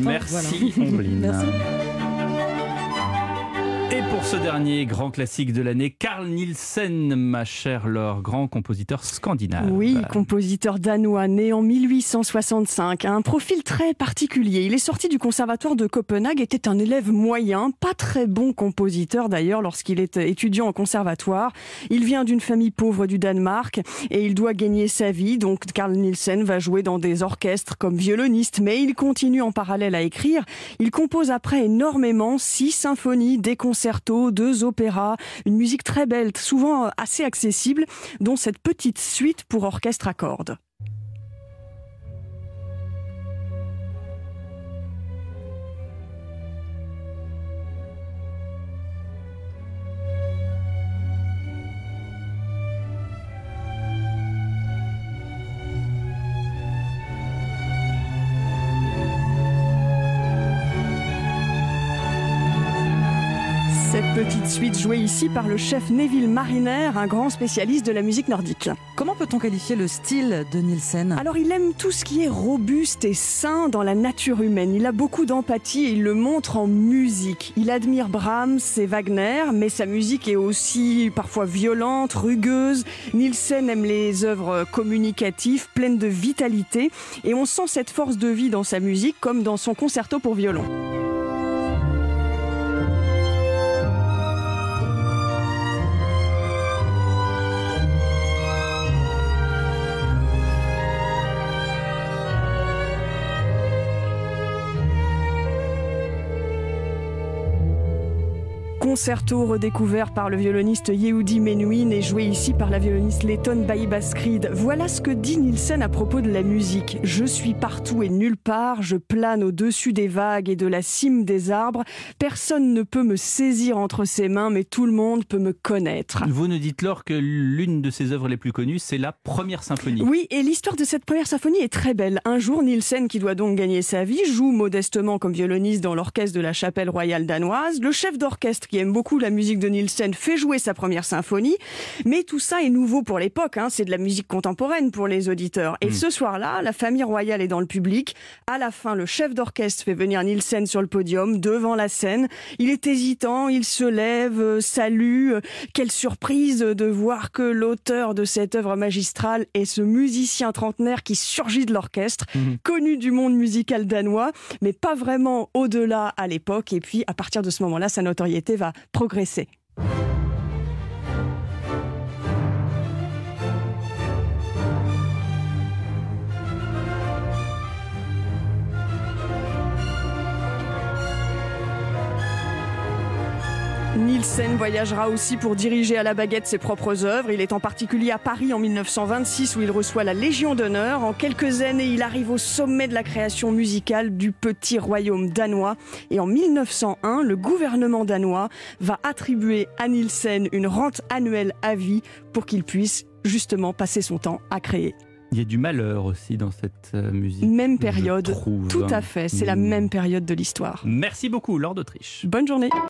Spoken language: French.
Merci, Ombline. Merci. Pour ce dernier grand classique de l'année, Carl Nielsen, ma chère Laure, grand compositeur scandinave. Oui, compositeur danois né en 1865, a un profil très particulier. Il est sorti du conservatoire de Copenhague, était un élève moyen, pas très bon compositeur d'ailleurs lorsqu'il est étudiant en conservatoire. Il vient d'une famille pauvre du Danemark et il doit gagner sa vie. Donc Carl Nielsen va jouer dans des orchestres comme violoniste, mais il continue en parallèle à écrire. Il compose après énormément, six symphonies, des deux opéras, une musique très belle, souvent assez accessible, dont cette petite suite pour orchestre à cordes. Cette petite suite jouée ici par le chef Neville Mariner, un grand spécialiste de la musique nordique. Comment peut-on qualifier le style de Nielsen? Alors il aime tout ce qui est robuste et sain dans la nature humaine. Il a beaucoup d'empathie et il le montre en musique. Il admire Brahms et Wagner, mais sa musique est aussi parfois violente, rugueuse. Nielsen aime les œuvres communicatives, pleines de vitalité, et on sent cette force de vie dans sa musique comme dans son concerto pour violon. Concerto redécouvert par le violoniste Yehudi Menuhin et joué ici par la violoniste lettonne Baskrid. Voilà ce que dit Nielsen à propos de la musique. Je suis partout et nulle part, je plane au-dessus des vagues et de la cime des arbres. Personne ne peut me saisir entre ses mains, mais tout le monde peut me connaître. Vous nous dites, Laure, que l'une de ses œuvres les plus connues, c'est la première symphonie. Oui, et l'histoire de cette première symphonie est très belle. Un jour, Nielsen, qui doit donc gagner sa vie, joue modestement comme violoniste dans l'orchestre de la chapelle royale danoise. Le chef d'orchestre qui aime beaucoup la musique de Nielsen, fait jouer sa première symphonie. Mais tout ça est nouveau pour l'époque. Hein. C'est de la musique contemporaine pour les auditeurs. Et Mm. ce soir-là, la famille royale est dans le public. À la fin, le chef d'orchestre fait venir Nielsen sur le podium, devant la scène. Il est hésitant, il se lève, euh, salue. Quelle surprise de voir que l'auteur de cette œuvre magistrale est ce musicien trentenaire qui surgit de l'orchestre, Mhm. connu du monde musical danois, mais pas vraiment au-delà à l'époque. Et puis, à partir de ce moment-là, sa notoriété va progresser. Nielsen voyagera aussi pour diriger à la baguette ses propres œuvres. Il est en particulier à Paris en 1926 où il reçoit la Légion d'honneur. En quelques années, il arrive au sommet de la création musicale du petit royaume danois. Et en 1901, le gouvernement danois va attribuer à Nielsen une rente annuelle à vie pour qu'il puisse justement passer son temps à créer. Il y a du malheur aussi dans cette euh, musique. Même période, trouve, tout hein. à fait, c'est la Mm. même période de l'histoire. Merci beaucoup, Laure d'Autriche. Bonne journée